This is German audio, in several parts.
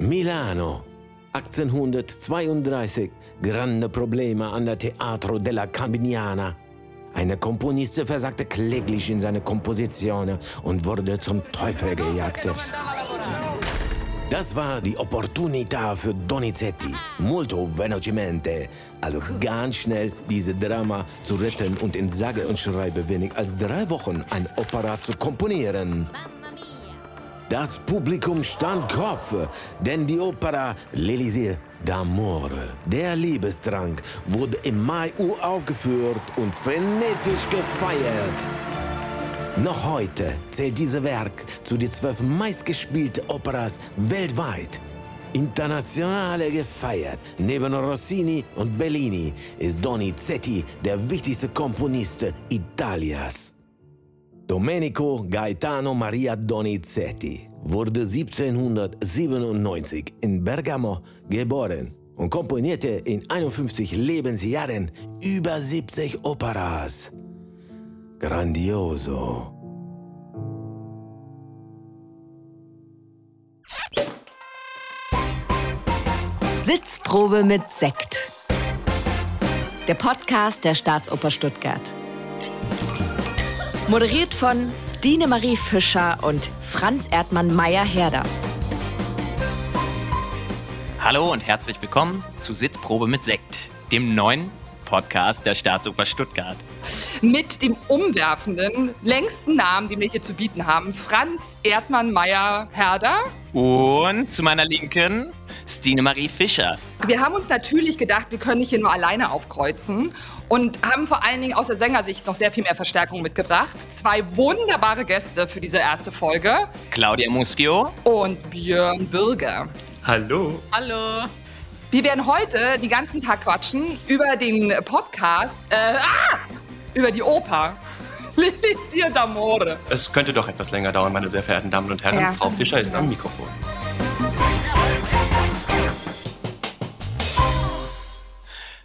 Milano, 1832, grande Probleme an der Teatro della Cambiana. Eine Komponist versagte kläglich in seine Kompositionen und wurde zum Teufel gejagt. Das war die Opportunità für Donizetti, molto velocemente, also ganz schnell diese Drama zu retten und in sage und schreibe wenig als drei Wochen ein Opera zu komponieren. Das Publikum stand Kopf, denn die Opera L'Élysée d'Amore, der Liebestrank, wurde im Mai uraufgeführt und frenetisch gefeiert. Noch heute zählt dieses Werk zu den zwölf meistgespielten Operas weltweit. Internationale gefeiert. Neben Rossini und Bellini ist Donizetti der wichtigste Komponist Italias. Domenico Gaetano Maria Donizetti wurde 1797 in Bergamo geboren und komponierte in 51 Lebensjahren über 70 Operas. Grandioso. Sitzprobe mit Sekt. Der Podcast der Staatsoper Stuttgart. Moderiert von Stine Marie Fischer und Franz Erdmann Meyer-Herder. Hallo und herzlich willkommen zu Sitzprobe mit Sekt, dem neuen Podcast der Staatsoper Stuttgart. Mit dem umwerfenden, längsten Namen, den wir hier zu bieten haben, Franz Erdmann Meyer-Herder. Und zu meiner Linken Stine Marie Fischer. Wir haben uns natürlich gedacht, wir können nicht hier nur alleine aufkreuzen und haben vor allen Dingen aus der Sängersicht noch sehr viel mehr Verstärkung mitgebracht. Zwei wunderbare Gäste für diese erste Folge. Claudia Muschio und Björn Bürger. Hallo. Hallo. Wir werden heute den ganzen Tag quatschen über den Podcast, äh, ah, über die Oper. L'Elysir d'Amore. Es könnte doch etwas länger dauern, meine sehr verehrten Damen und Herren. Ja. Frau Fischer ist am Mikrofon.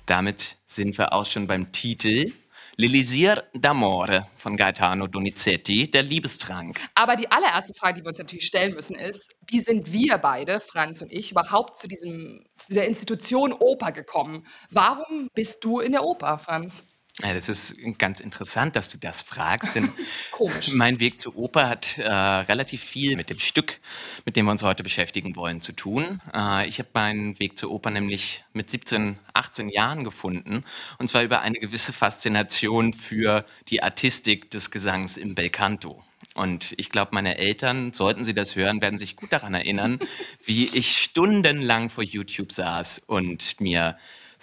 Damit sind wir auch schon beim Titel L'Elisir d'Amore von Gaetano Donizetti, der Liebestrank. Aber die allererste Frage, die wir uns natürlich stellen müssen, ist, wie sind wir beide, Franz und ich, überhaupt zu, diesem, zu dieser Institution Oper gekommen? Warum bist du in der Oper, Franz? Ja, das ist ganz interessant, dass du das fragst, denn Komisch. mein Weg zur Oper hat äh, relativ viel mit dem Stück, mit dem wir uns heute beschäftigen wollen, zu tun. Äh, ich habe meinen Weg zur Oper nämlich mit 17, 18 Jahren gefunden und zwar über eine gewisse Faszination für die Artistik des Gesangs im Belcanto. Und ich glaube, meine Eltern, sollten sie das hören, werden sich gut daran erinnern, wie ich stundenlang vor YouTube saß und mir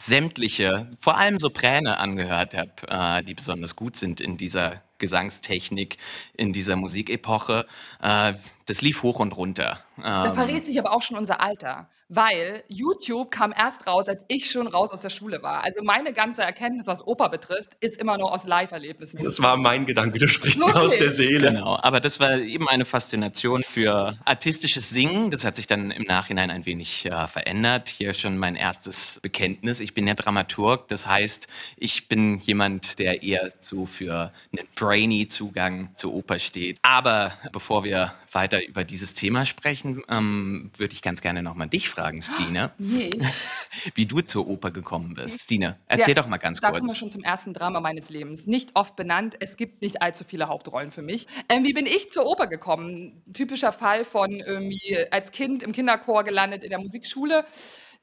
sämtliche, vor allem Sopräne angehört habe, äh, die besonders gut sind in dieser Gesangstechnik, in dieser Musikepoche. Äh, das lief hoch und runter. Da Ähm, verrät sich aber auch schon unser Alter, weil YouTube kam erst raus, als ich schon raus aus der Schule war. Also meine ganze Erkenntnis, was Oper betrifft, ist immer noch aus Live-Erlebnissen. Das war mein Gedanke, du sprichst mir aus der Seele. Genau, aber das war eben eine Faszination für artistisches Singen. Das hat sich dann im Nachhinein ein wenig äh, verändert. Hier schon mein erstes Bekenntnis. Ich bin ja Dramaturg, das heißt, ich bin jemand, der eher so für einen brainy Zugang zur Oper steht. Aber bevor wir weiter über dieses Thema sprechen, ähm, würde ich ganz gerne nochmal dich fragen, Stine, Nee, wie du zur Oper gekommen bist. Stine, erzähl Ja, doch mal ganz da kommen wir kurz. schon zum ersten Drama meines Lebens. Nicht oft benannt, es gibt nicht allzu viele Hauptrollen für mich. Ähm, wie bin ich zur Oper gekommen? Typischer Fall von irgendwie als Kind im Kinderchor gelandet in der Musikschule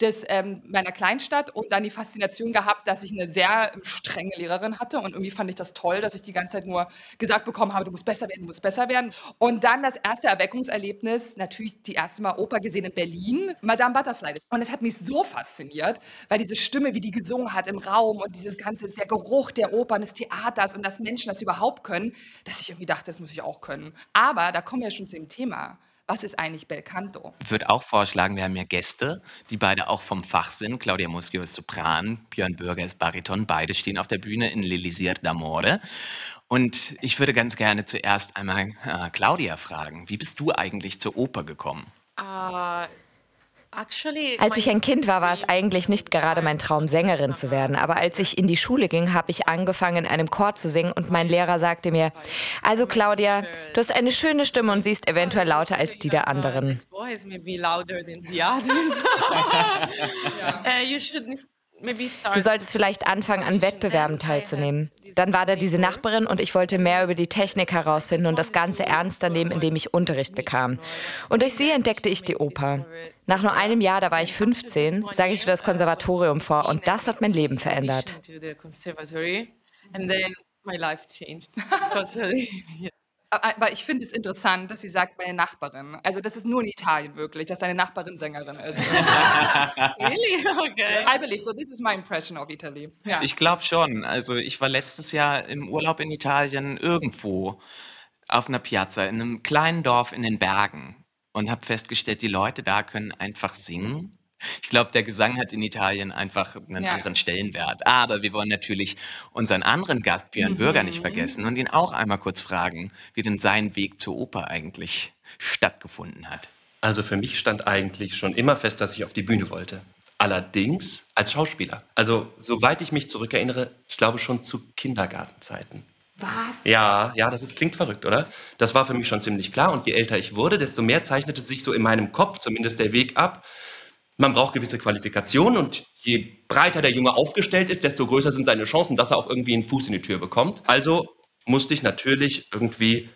des, ähm, meiner Kleinstadt und dann die Faszination gehabt, dass ich eine sehr ähm, strenge Lehrerin hatte und irgendwie fand ich das toll, dass ich die ganze Zeit nur gesagt bekommen habe, du musst besser werden, du musst besser werden. Und dann das erste Erweckungserlebnis, natürlich die erste Mal Oper gesehen in Berlin, Madame Butterfly. Und es hat mich so fasziniert, weil diese Stimme, wie die gesungen hat im Raum und dieses ganze, der Geruch der Opern, des Theaters und dass Menschen das überhaupt können, dass ich irgendwie dachte, das muss ich auch können. Aber da kommen wir schon zu dem Thema. Was ist eigentlich Belcanto? Ich würde auch vorschlagen, wir haben ja Gäste, die beide auch vom Fach sind. Claudia Muschio ist Sopran, Björn Bürger ist Bariton. Beide stehen auf der Bühne in L'Elisir d'Amore. Und ich würde ganz gerne zuerst einmal äh, Claudia fragen, wie bist du eigentlich zur Oper gekommen? Äh, Als ich ein Kind war, war es eigentlich nicht gerade mein Traum, Sängerin zu werden. Aber als ich in die Schule ging, habe ich angefangen, in einem Chor zu singen und mein Lehrer sagte mir, also Claudia, du hast eine schöne Stimme und siehst eventuell lauter als die der anderen. Du solltest vielleicht anfangen, an Wettbewerben teilzunehmen. Dann war da diese Nachbarin und ich wollte mehr über die Technik herausfinden und das Ganze ernster nehmen, indem ich Unterricht bekam. Und durch sie entdeckte ich die Oper. Nach nur einem Jahr, da war ich 15, sage ich für das Konservatorium vor und das hat mein Leben verändert. Aber ich finde es interessant, dass sie sagt, meine Nachbarin. Also das ist nur in Italien wirklich, dass deine Nachbarin Sängerin ist. Really? Okay. I believe so. This is my impression of Italy. Ja. Ich glaube schon. Also ich war letztes Jahr im Urlaub in Italien irgendwo auf einer Piazza in einem kleinen Dorf in den Bergen und habe festgestellt, die Leute da können einfach singen ich glaube, der Gesang hat in Italien einfach einen Ja. anderen Stellenwert. Aber wir wollen natürlich unseren anderen Gast, Björn Bürger, nicht vergessen und ihn auch einmal kurz fragen, wie denn sein Weg zur Oper eigentlich stattgefunden hat. Also für mich stand eigentlich schon immer fest, dass ich auf die Bühne wollte. Allerdings als Schauspieler. Also soweit ich mich zurückerinnere, ich glaube schon zu Kindergartenzeiten. Was? Ja, ja, das ist, klingt verrückt, oder? Das war für mich schon ziemlich klar. Und je älter ich wurde, desto mehr zeichnete sich so in meinem Kopf zumindest der Weg ab. Man braucht gewisse Qualifikationen und je breiter der Junge aufgestellt ist, desto größer sind seine Chancen, dass er auch irgendwie einen Fuß in die Tür bekommt. Also musste ich natürlich irgendwie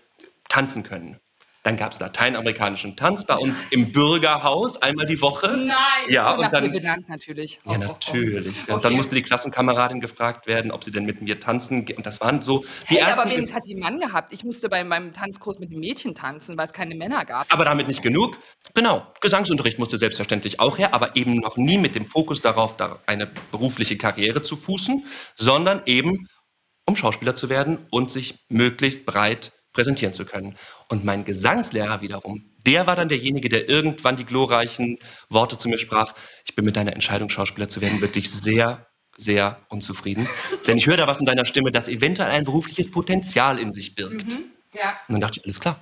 tanzen können. Dann gab es lateinamerikanischen Tanz bei uns im Bürgerhaus einmal die Woche. Nein, Ja, und nach dann- benannt natürlich. Ja, Oh, oh, oh. natürlich. Und Okay. dann musste die Klassenkameradin gefragt werden, ob sie denn mit mir tanzen. Und das waren so die Hey, ersten. aber wenigstens hat sie einen Mann gehabt. Ich musste bei meinem Tanzkurs mit einem Mädchen tanzen, weil es keine Männer gab. Aber damit nicht genug. Genau, Gesangsunterricht musste selbstverständlich auch her, aber eben noch nie mit dem Fokus darauf, da eine berufliche Karriere zu fußen, sondern eben um Schauspieler zu werden und sich möglichst breit präsentieren zu können. Und mein Gesangslehrer wiederum, der war dann derjenige, der irgendwann die glorreichen Worte zu mir sprach. Ich bin mit deiner Entscheidung, Schauspieler zu werden, wirklich sehr, sehr unzufrieden. Denn ich höre da was in deiner Stimme, das eventuell ein berufliches Potenzial in sich birgt. Ja. Und dann dachte ich, alles klar.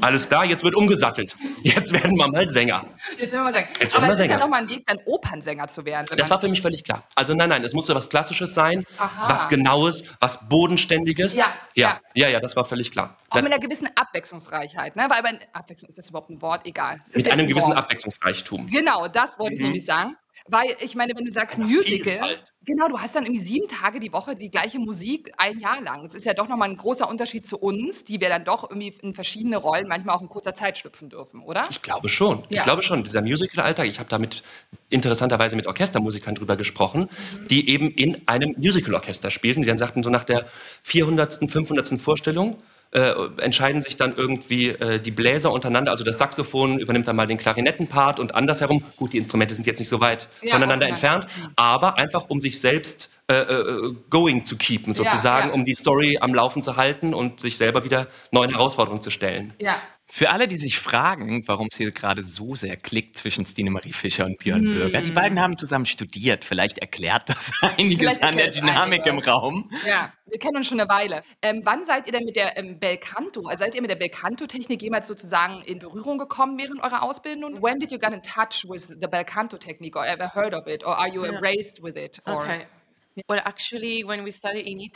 Alles klar, jetzt wird umgesattelt. Jetzt werden wir mal Sänger. Jetzt will man sagen. Jetzt aber wir es ist ja Sänger. nochmal ein Weg, dann Opernsänger zu werden. Das war für mich völlig klar. Also nein, nein, es musste was Klassisches sein, Aha. was Genaues, was Bodenständiges. Ja, ja, ja, ja, das war völlig klar. auch mit einer gewissen Abwechslungsreichheit. Ne? Weil bei Abwechslung ist das überhaupt ein Wort? Egal. Mit einem ein gewissen. Abwechslungsreichtum. Genau, das wollte ich nämlich sagen. Weil ich meine, wenn du sagst Musical, Vielfalt. genau, du hast dann irgendwie sieben Tage die Woche die gleiche Musik ein Jahr lang. Es ist ja doch nochmal ein großer Unterschied zu uns, die wir dann doch irgendwie in verschiedene Rollen manchmal auch in kurzer Zeit schlüpfen dürfen, oder? Ich glaube schon. Ja. Ich glaube schon. Dieser Musical-Alltag, ich habe damit interessanterweise mit Orchestermusikern drüber gesprochen, die eben in einem Musical-Orchester spielten, die dann sagten, so nach der 400., 500. Vorstellung äh, entscheiden sich dann irgendwie äh, die Bläser untereinander, also das Saxophon übernimmt dann mal den Klarinettenpart und andersherum. Gut, die Instrumente sind jetzt nicht so weit Ja, voneinander entfernt, aber einfach um sich selbst äh, äh, going zu keepen, sozusagen, ja. um die Story am Laufen zu halten und sich selber wieder neuen Herausforderungen zu stellen. Ja. Für alle, die sich fragen, warum es hier gerade so sehr klickt zwischen Stine Marie Fischer und Björn Hm. Bürger, die beiden haben zusammen studiert. Vielleicht erklärt das einiges Vielleicht an der erklärt Dynamik im einiges. Raum. Ja, wir kennen uns schon eine Weile. Ähm, wann seid ihr denn mit der ähm, Belcanto, also seid ihr mit der Belcanto-Technik jemals sozusagen in Berührung gekommen während eurer Ausbildung? When did you get in touch with the Belcanto-Technique or ever heard of it or are you Ja. raised with it? Or Okay.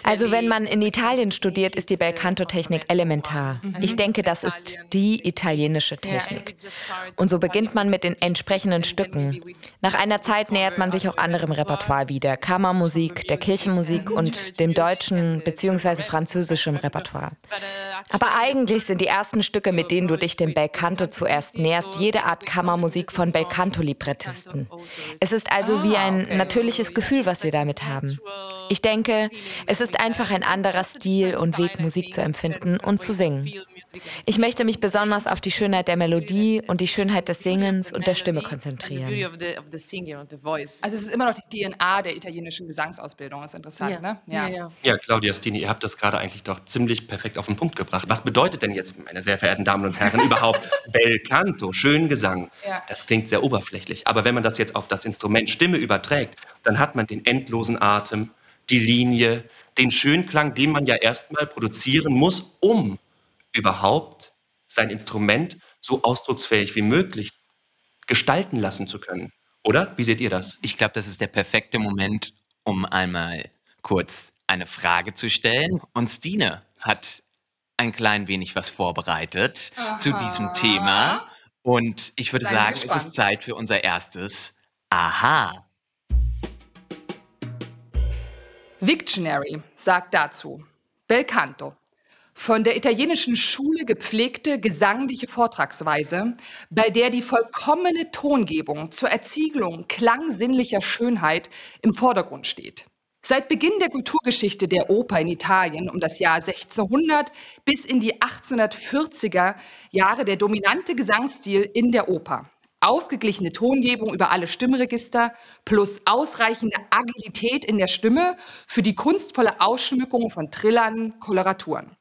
Also wenn man in Italien studiert, ist die Belcanto-Technik elementar. Ich denke, das ist die italienische Technik. Und so beginnt man mit den entsprechenden Stücken. Nach einer Zeit nähert man sich auch anderem Repertoire wieder, Kammermusik, der Kirchenmusik und dem deutschen bzw. französischen Repertoire. Aber eigentlich sind die ersten Stücke, mit denen du dich dem Belcanto zuerst näherst, jede Art Kammermusik von Belcanto-Librettisten. Es ist also wie ein natürliches Gefühl, was wir damit haben. Mm-hmm. Well. Ich denke, es ist einfach ein anderer Stil und Weg, Musik zu empfinden und zu singen. Ich möchte mich besonders auf die Schönheit der Melodie und die Schönheit des Singens und der Stimme konzentrieren. Also es ist immer noch die DNA der italienischen Gesangsausbildung, ist interessant, ne? Ja, ja. Ja, Claudia Stini, ihr habt das gerade eigentlich doch ziemlich perfekt auf den Punkt gebracht. Was bedeutet denn jetzt, meine sehr verehrten Damen und Herren, überhaupt Bel Canto, schön Gesang? Ja. Das klingt sehr oberflächlich. Aber wenn man das jetzt auf das Instrument Stimme überträgt, dann hat man den endlosen Atem, die Linie, den Schönklang, den man ja erstmal produzieren muss, um überhaupt sein Instrument so ausdrucksfähig wie möglich gestalten lassen zu können. Oder? Wie seht ihr das? Ich glaube, das ist der perfekte Moment, um einmal kurz eine Frage zu stellen. Und Stine hat ein klein wenig was vorbereitet Aha. zu diesem Thema. Und ich würde Seien sagen, es ist Zeit für unser erstes Aha. Victionary sagt dazu, Belcanto, von der italienischen Schule gepflegte gesangliche Vortragsweise, bei der die vollkommene Tongebung zur Erzielung klangsinnlicher Schönheit im Vordergrund steht. Seit Beginn der Kulturgeschichte der Oper in Italien um das Jahr 1600 bis in die 1840er Jahre der dominante Gesangsstil in der Oper. Ausgeglichene Tongebung über alle Stimmregister plus ausreichende Agilität in der Stimme für die kunstvolle Ausschmückung von Trillern, Koloraturen.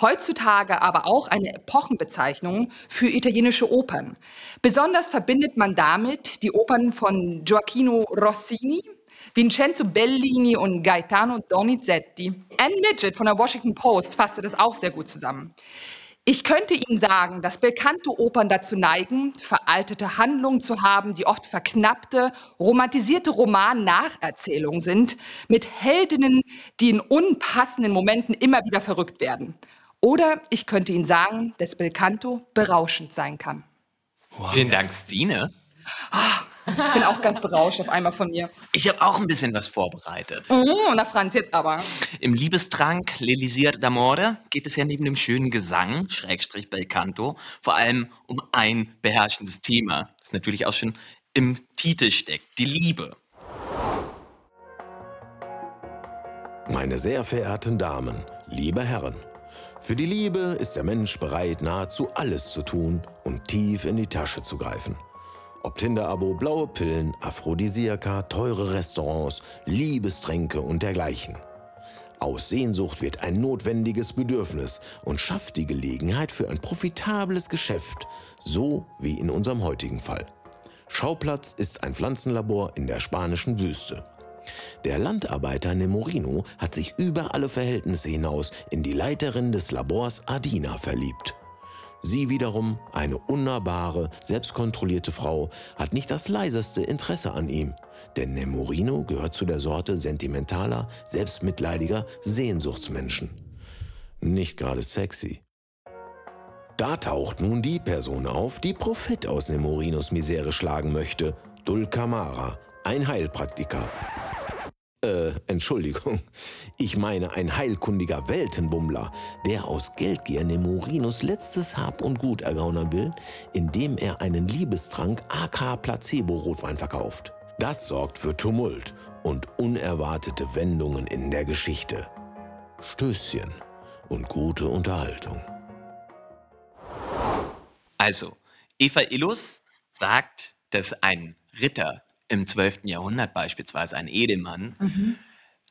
Heutzutage aber auch eine Epochenbezeichnung für italienische Opern. Besonders verbindet man damit die Opern von Gioacchino Rossini, Vincenzo Bellini und Gaetano Donizetti. Anne Midget von der Washington Post fasste das auch sehr gut zusammen. Ich könnte Ihnen sagen, dass bekannte Opern dazu neigen, veraltete Handlungen zu haben, die oft verknappte, romantisierte Roman-Nacherzählungen sind, mit Heldinnen, die in unpassenden Momenten immer wieder verrückt werden. Oder ich könnte Ihnen sagen, dass Belcanto berauschend sein kann. Wow. Vielen Dank, Stine. Ich bin auch ganz berauscht auf einmal von mir. Ich habe auch ein bisschen was vorbereitet. Oh, na Franz, jetzt aber. Im Liebestrank L'Elisir d'Amore geht es ja neben dem schönen Gesang, Schrägstrich Belcanto, vor allem um ein beherrschendes Thema, das natürlich auch schon im Titel steckt, die Liebe. Meine sehr verehrten Damen, liebe Herren, für die Liebe ist der Mensch bereit, nahezu alles zu tun und tief in die Tasche zu greifen. Ob Tinder-Abo, blaue Pillen, Aphrodisiaka, teure Restaurants, Liebestränke und dergleichen. Aus Sehnsucht wird ein notwendiges Bedürfnis und schafft die Gelegenheit für ein profitables Geschäft, so wie in unserem heutigen Fall. Schauplatz ist ein Pflanzenlabor in der spanischen Wüste. Der Landarbeiter Nemorino hat sich über alle Verhältnisse hinaus in die Leiterin des Labors Adina verliebt. Sie wiederum, eine unnahbare, selbstkontrollierte Frau, hat nicht das leiseste Interesse an ihm, denn Nemorino gehört zu der Sorte sentimentaler, selbstmitleidiger Sehnsuchtsmenschen. Nicht gerade sexy. Da taucht nun die Person auf, die Profit aus Nemorinos Misere schlagen möchte, Dulcamara, ein Heilpraktiker. Äh, Entschuldigung. Ich meine ein heilkundiger Weltenbummler, der aus Geldgier Nemorinos letztes Hab und Gut ergaunern will, indem er einen Liebestrank AK Placebo-Rotwein verkauft. Das sorgt für Tumult und unerwartete Wendungen in der Geschichte. Stößchen und gute Unterhaltung. Also, Eva Illus sagt, dass ein Ritter im 12. Jahrhundert beispielsweise, ein Edelmann, mhm.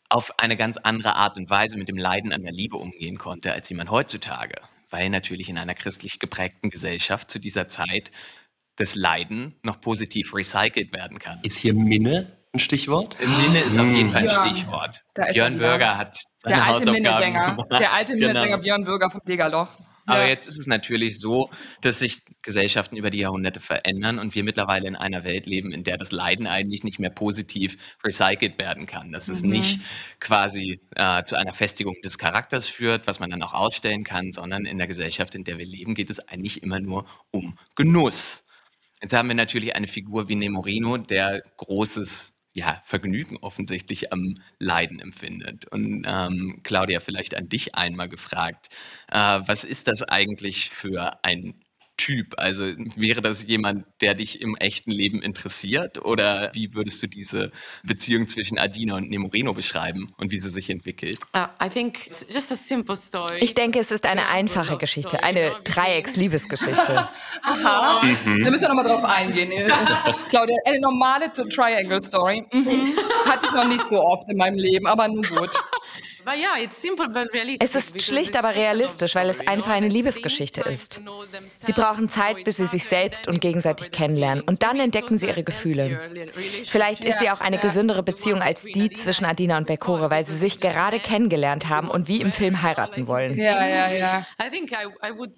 auf eine ganz andere Art und Weise mit dem Leiden an der Liebe umgehen konnte als jemand heutzutage, weil natürlich in einer christlich geprägten Gesellschaft zu dieser Zeit das Leiden noch positiv recycelt werden kann. Ist hier Minne ein Stichwort? Minne ist auf jeden Fall ein ja, Stichwort. Björn Bürger hat seine der alte Minnesänger, Der alte genau. Minnesänger Björn Bürger vom Degerloch. Aber ja. jetzt ist es natürlich so, dass sich Gesellschaften über die Jahrhunderte verändern und wir mittlerweile in einer Welt leben, in der das Leiden eigentlich nicht mehr positiv recycelt werden kann. Dass mhm. es nicht quasi äh, zu einer Festigung des Charakters führt, was man dann auch ausstellen kann, sondern in der Gesellschaft, in der wir leben, geht es eigentlich immer nur um Genuss. Jetzt haben wir natürlich eine Figur wie Nemorino, der großes ja, Vergnügen offensichtlich am Leiden empfindet. Und ähm, Claudia, vielleicht an dich einmal gefragt, äh, was ist das eigentlich für ein Typ? Also wäre das jemand, der dich im echten Leben interessiert? Oder wie würdest du diese Beziehung zwischen Adina und Nemorino beschreiben und wie sie sich entwickelt? Uh, ich denke, es ist eine einfache Geschichte, eine Dreiecksliebesgeschichte. Aha, mhm. da müssen wir nochmal drauf eingehen. Claudia, eine normale Triangle-Story mhm. hatte ich noch nicht so oft in meinem Leben, aber nun gut. Es ist schlicht, aber realistisch, weil es einfach eine Liebesgeschichte ist. Sie brauchen Zeit, bis sie sich selbst und gegenseitig kennenlernen und dann entdecken sie ihre Gefühle. Vielleicht ist sie auch eine gesündere Beziehung als die zwischen Adina und Bekore, weil sie sich gerade kennengelernt haben und wie im Film heiraten wollen. Ja, ja, ja.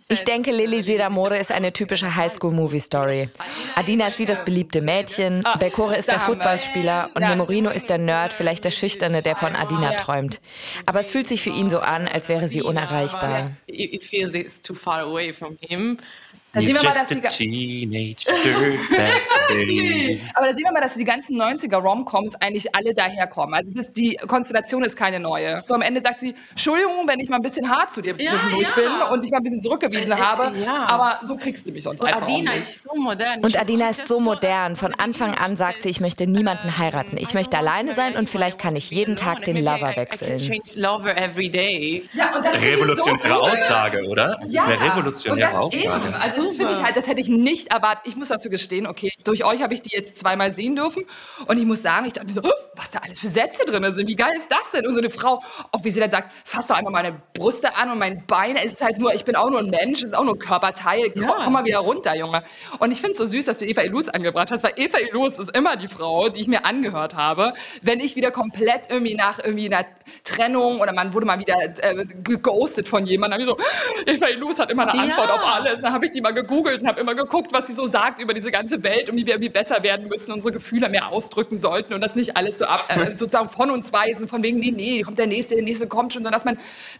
Ich denke, Lily Sedamore ist eine typische Highschool-Movie-Story. Adina ist wie das beliebte Mädchen, Bekore ist der Footballspieler und Memorino ist der Nerd, vielleicht der Schüchterne, der von Adina träumt. Aber es fühlt sich für ihn so an, als wäre sie unerreichbar. It feels it's too far away from him. Da sehen wir mal, just dass a die, aber da sehen wir mal, dass die ganzen 90er Romcoms eigentlich alle daherkommen. Also es ist, die Konstellation ist keine neue. So am Ende sagt sie, Entschuldigung, wenn ich mal ein bisschen hart zu dir Ja, zwischendurch ja. bin und dich mal ein bisschen zurückgewiesen Äh, äh, habe, ja. aber so kriegst du mich sonst Und einfach Adina auch nicht. ist so modern. Und Adina ist so modern. Von Anfang an sagt sie, ich möchte niemanden heiraten. Ich möchte alleine sein und vielleicht kann ich jeden Tag den Lover wechseln. Ja, und das so Revolutionäre cool. Aussage, oder? Es ist eine revolutionäre das Eben. Aussage. Also das finde ich halt, das hätte ich nicht erwartet. Ich muss dazu gestehen, okay, durch euch habe ich die jetzt zweimal sehen dürfen und ich muss sagen, ich dachte mir so, was da alles für Sätze drin sind, wie geil ist das denn? Und so eine Frau, auch wie sie dann sagt, fass doch einfach meine Brüste an und mein Bein, es ist halt nur, ich bin auch nur ein Mensch, es ist auch nur ein Körperteil, komm, Ja. komm mal wieder runter, Junge. Und ich finde es so süß, dass du Eva Ilus angebracht hast, weil Eva Ilus ist immer die Frau, die ich mir angehört habe, wenn ich wieder komplett irgendwie nach irgendwie einer Trennung oder man wurde mal wieder äh, geghostet von jemandem, dann habe ich so, Eva Ilus hat immer eine Antwort Ja. auf alles. Dann habe ich die mal gegoogelt und habe immer geguckt, was sie so sagt über diese ganze Welt und wie wir irgendwie besser werden müssen, unsere Gefühle mehr ausdrücken sollten und das nicht alles so ab, äh, sozusagen von uns weisen, von wegen, nee, nee, kommt der Nächste, der Nächste kommt schon, sondern dass man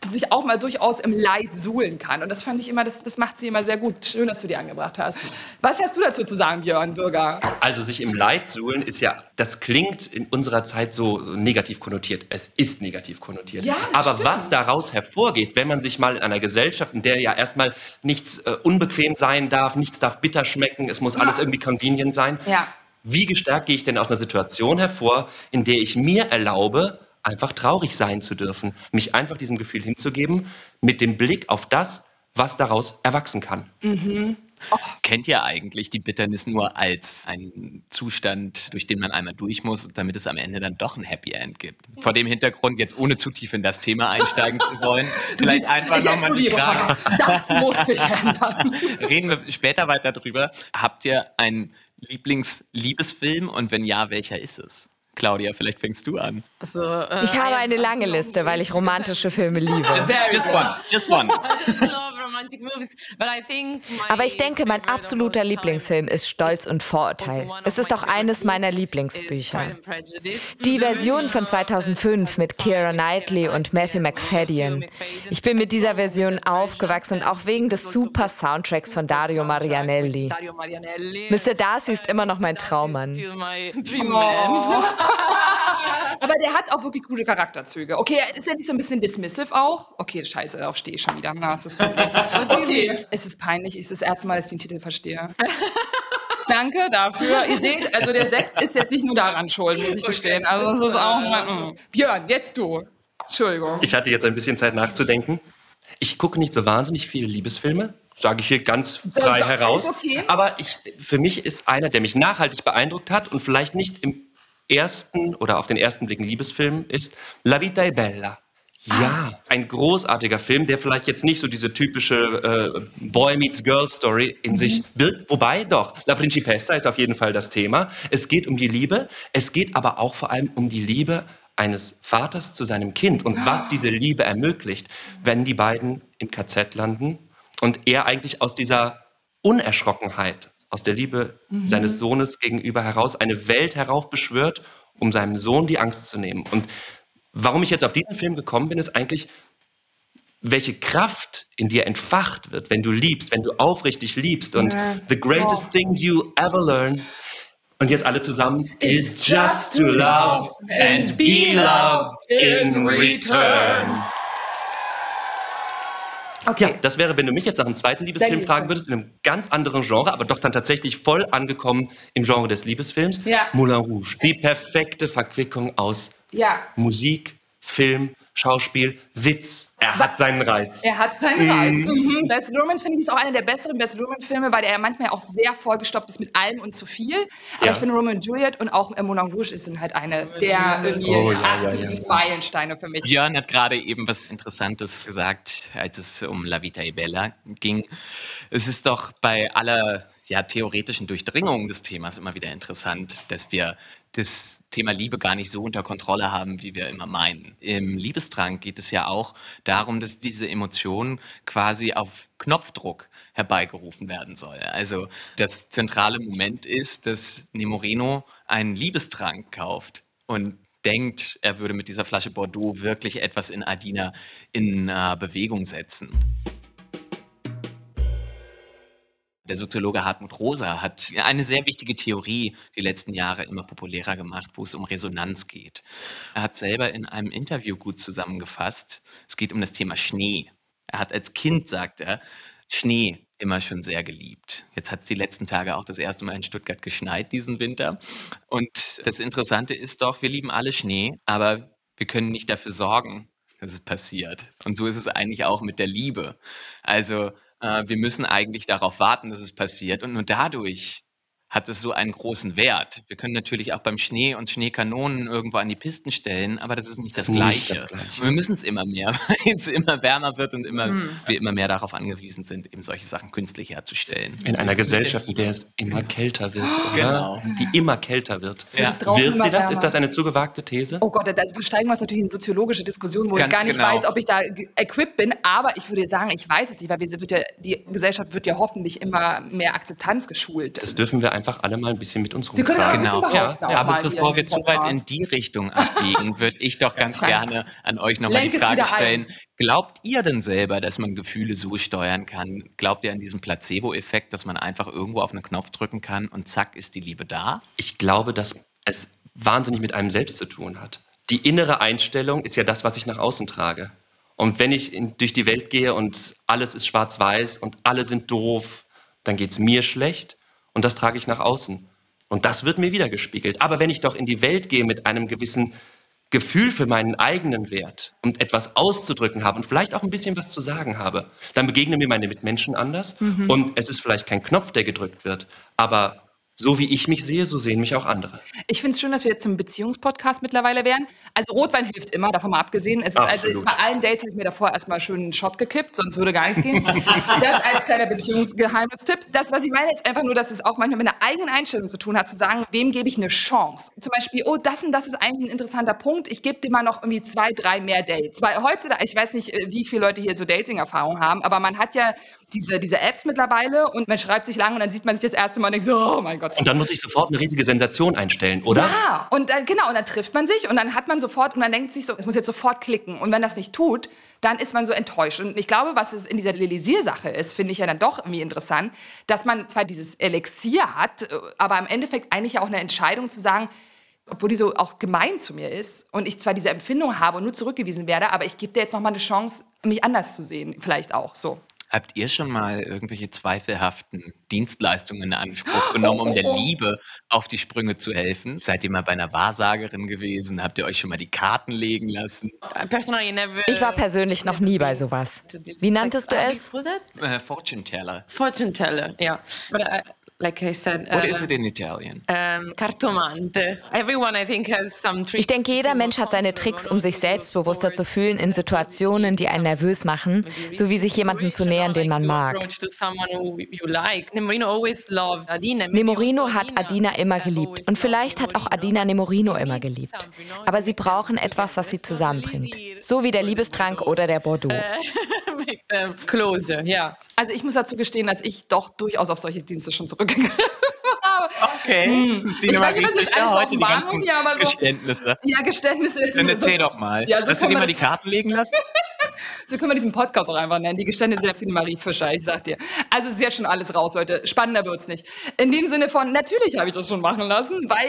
sich auch mal durchaus im Leid suhlen kann. Und das fand ich immer, das, das macht sie immer sehr gut. Schön, dass du die angebracht hast. Was hast du dazu zu sagen, Björn Bürger? Also sich im Leid suhlen ist ja, das klingt in unserer Zeit so, so negativ konnotiert. Es ist negativ konnotiert. Ja, Aber stimmt. was daraus hervorgeht, wenn man sich mal in einer Gesellschaft, in der ja erstmal nichts äh, unbequem sein darf, nichts darf bitter schmecken, es muss alles irgendwie convenient sein. Ja. Wie gestärkt gehe ich denn aus einer Situation hervor, in der ich mir erlaube, einfach traurig sein zu dürfen, mich einfach diesem Gefühl hinzugeben, mit dem Blick auf das, was daraus erwachsen kann. Kennt ihr eigentlich die Bitternis nur als einen Zustand, durch den man einmal durch muss, damit es am Ende dann doch ein Happy End gibt? Vor dem Hintergrund, jetzt ohne zu tief in das Thema einsteigen zu wollen, vielleicht siehst, einfach nochmal die Frage. Das muss sich ändern. Reden wir später weiter drüber. Habt ihr einen Lieblingsliebesfilm und wenn ja, welcher ist es? Claudia, vielleicht fängst du an. So, uh, Ich habe eine lange Liste, weil ich romantische Filme liebe. Just good. one, just one. I just love romantic movies, but I think my Aber ich denke, mein absoluter Lieblingsfilm ist Stolz und Vorurteil. also one Es of ist my auch eines favorite meiner Lieblingsbücher. Die Version von 2005 mit Keira Knightley und Matthew McFadden. Ich bin mit dieser Version aufgewachsen und auch wegen des super Soundtracks von Dario Marianelli. Dario Marianelli. Mr. Darcy ist immer noch mein Traummann. Oh. Aber der hat auch wirklich gute Charakterzüge. Okay, ist er nicht so ein bisschen dismissive auch? Okay, scheiße, darauf stehe ich schon wieder. Na, ist das Problem. Okay, es ist peinlich. Es ist das erste Mal, dass ich den Titel verstehe. Danke dafür. Ihr seht, also der Sekt ist jetzt nicht nur daran schuld, muss ich gestehen. Also das ist auch mal, mm. Björn, jetzt du. Entschuldigung. Ich hatte jetzt ein bisschen Zeit nachzudenken. Ich gucke nicht so wahnsinnig viele Liebesfilme, sage ich hier ganz frei Ja, heraus. ist okay. Aber ich, für mich ist einer, der mich nachhaltig beeindruckt hat und vielleicht nicht im ersten oder auf den ersten Blick ein Liebesfilm ist, La Vita è Bella. Ja, ein großartiger Film, der vielleicht jetzt nicht so diese typische äh, Boy meets Girl Story in sich birgt. Wobei doch, La Principessa ist auf jeden Fall das Thema. Es geht um die Liebe, es geht aber auch vor allem um die Liebe eines Vaters zu seinem Kind und was diese Liebe ermöglicht, wenn die beiden im KZ landen und er eigentlich aus dieser Unerschrockenheit, aus der Liebe seines Sohnes gegenüber heraus eine Welt heraufbeschwört, um seinem Sohn die Angst zu nehmen. Und warum ich jetzt auf diesen Film gekommen bin, ist eigentlich, welche Kraft in dir entfacht wird, wenn du liebst, wenn du aufrichtig liebst. Und the greatest thing you ever learn. Und jetzt alle zusammen is just to love and be loved in return. Okay. Ja, das wäre, wenn du mich jetzt nach einem zweiten Liebesfilm fragen würdest, in einem ganz anderen Genre, aber doch dann tatsächlich voll angekommen im Genre des Liebesfilms. Ja. Moulin Rouge. Die perfekte Verquickung aus Ja. Musik, Film, Schauspiel, Witz. Er hat seinen Reiz. Er hat seinen Reiz. Mhm. Best Luhrmann finde ich ist auch einer der besseren Best Luhrmann-Filme, weil er manchmal auch sehr vollgestopft ist mit allem und zu viel. Aber Ja. ich finde Romeo und Juliet und auch äh, Moulin Rouge sind halt eine der Oh, ja, ja, absoluten ja. Meilensteine für mich. Björn hat gerade eben was Interessantes gesagt, als es um La Vita e Bella ging. Es ist doch bei aller ja, theoretischen Durchdringung des Themas immer wieder interessant, dass wir das Thema Liebe gar nicht so unter Kontrolle haben, wie wir immer meinen. Im Liebestrank geht es ja auch darum, dass diese Emotion quasi auf Knopfdruck herbeigerufen werden soll. Also das zentrale Moment ist, dass Nemorino einen Liebestrank kauft und denkt, er würde mit dieser Flasche Bordeaux wirklich etwas in Adina in äh, Bewegung setzen. Der Soziologe Hartmut Rosa hat eine sehr wichtige Theorie die letzten Jahre immer populärer gemacht, wo es um Resonanz geht. Er hat selber in einem Interview gut zusammengefasst, es geht um das Thema Schnee. Er hat als Kind, sagt er, Schnee immer schon sehr geliebt. Jetzt hat es die letzten Tage auch das erste Mal in Stuttgart geschneit diesen Winter. Und das Interessante ist doch, wir lieben alle Schnee, aber wir können nicht dafür sorgen, dass es passiert. Und so ist es eigentlich auch mit der Liebe. Also äh, wir müssen eigentlich darauf warten, dass es passiert. Und nur dadurch hat es so einen großen Wert. Wir können natürlich auch beim Schnee uns Schneekanonen irgendwo an die Pisten stellen, aber das ist nicht das Nicht Gleiche. das Gleiche. Wir müssen es immer mehr, weil es immer wärmer wird und immer, Hm. wir immer mehr darauf angewiesen sind, eben solche Sachen künstlich herzustellen. In einer Gesellschaft, in der es immer kälter wird, oder? Genau. Die immer kälter wird. Ja. Wird immer sie das? wärmer. Ist das eine zu gewagte These? Oh Gott, da steigen wir uns natürlich in soziologische Diskussionen, wo Ganz ich gar nicht genau. weiß, ob ich da equipped bin. Aber ich würde sagen, ich weiß es nicht, weil wir, wird ja, die Gesellschaft wird ja hoffentlich immer mehr Akzeptanz geschult. Das dürfen wir einfach alle mal ein bisschen mit uns Wir können rumtragen. ein bisschen Genau. Ja, Aber bevor wir zu weit in die Richtung abbiegen, würde ich doch ganz Franz, gerne an euch nochmal die Frage wieder ein. stellen. Glaubt ihr denn selber, dass man Gefühle so steuern kann? Glaubt ihr an diesen Placebo-Effekt, dass man einfach irgendwo auf einen Knopf drücken kann und zack ist die Liebe da? Ich glaube, dass es wahnsinnig mit einem selbst zu tun hat. Die innere Einstellung ist ja das, was ich nach außen trage. Und wenn ich in, durch die Welt gehe und alles ist schwarz-weiß und alle sind doof, dann geht es mir schlecht und das trage ich nach außen. Und das wird mir wiedergespiegelt. Aber wenn ich doch in die Welt gehe mit einem gewissen Gefühl für meinen eigenen Wert und etwas auszudrücken habe und vielleicht auch ein bisschen was zu sagen habe, dann begegnen mir meine Mitmenschen anders. Und es ist vielleicht kein Knopf, der gedrückt wird, aber so wie ich mich sehe, so sehen mich auch andere. Ich finde es schön, dass wir jetzt zum Beziehungspodcast mittlerweile werden. Also Rotwein hilft immer, davon mal abgesehen. Es ist also bei allen Dates habe ich mir davor erstmal schön einen Shot gekippt, sonst würde gar nichts gehen. das als kleiner Beziehungsgeheimnistipp. Das, was ich meine, ist einfach nur, dass es auch manchmal mit einer eigenen Einstellung zu tun hat, zu sagen, wem gebe ich eine Chance? Zum Beispiel, oh, das und das ist eigentlich ein interessanter Punkt. Ich gebe dir mal noch irgendwie zwei, drei mehr Dates. Weil heutzutage, ich weiß nicht, äh, wie viele Leute hier so Dating-Erfahrung haben, aber man hat ja diese, diese Apps mittlerweile und man schreibt sich lang und dann sieht man sich das erste Mal und denkt so, oh mein Gott. Und dann muss ich sofort eine riesige Sensation einstellen, oder? Ja, und dann, genau, und dann trifft man sich und dann hat man sofort und man denkt sich so, es muss jetzt sofort klicken. Und wenn das nicht tut, dann ist man so enttäuscht. Und ich glaube, was es in dieser Lelisier-Sache ist, finde ich ja dann doch irgendwie interessant, dass man zwar dieses Elixier hat, äh, aber im Endeffekt eigentlich ja auch eine Entscheidung zu sagen, obwohl die so auch gemein zu mir ist und ich zwar diese Empfindung habe und nur zurückgewiesen werde, aber ich gebe dir jetzt noch mal eine Chance, mich anders zu sehen, vielleicht auch so. Habt ihr schon mal irgendwelche zweifelhaften Dienstleistungen in Anspruch genommen, um der oh, oh. Liebe auf die Sprünge zu helfen? Seid ihr mal bei einer Wahrsagerin gewesen? Habt ihr euch schon mal die Karten legen lassen? I personally never. Ich war persönlich noch nie bei sowas. Wie nanntest du es? Äh, Fortune Teller. Fortune teller, yeah. Like I said, What uh, is it in Italian? um, cartomante. Everyone, I think, has some tricks. Ich denke, jeder Mensch hat seine Tricks, um sich selbstbewusster zu fühlen in Situationen, die einen nervös machen, so wie sich jemanden zu nähern, den man mag. Nemorino hat Adina immer geliebt und vielleicht hat auch Adina Nemorino immer geliebt. Aber sie brauchen etwas, was sie zusammenbringt. So wie der Liebestrank oder der Bordeaux. Make them closer, yeah. Also ich muss dazu gestehen, dass ich doch durchaus auf solche Dienste schon zurückgegriffen habe. Okay, Ich weiß nicht, was jetzt alles offenbaren muss, ja, aber so- Geständnisse. Ja, Geständnisse jetzt. Dann so- erzähl doch mal. Ja, so Hast du kann dir mal die das- Karten legen lassen? So können wir diesen Podcast auch einfach nennen. Die Geständnisse der Cinemarie Fischer, ich sag dir. Also es ist jetzt schon alles raus, Leute. Spannender wird's nicht. In dem Sinne von, natürlich habe ich das schon machen lassen, weil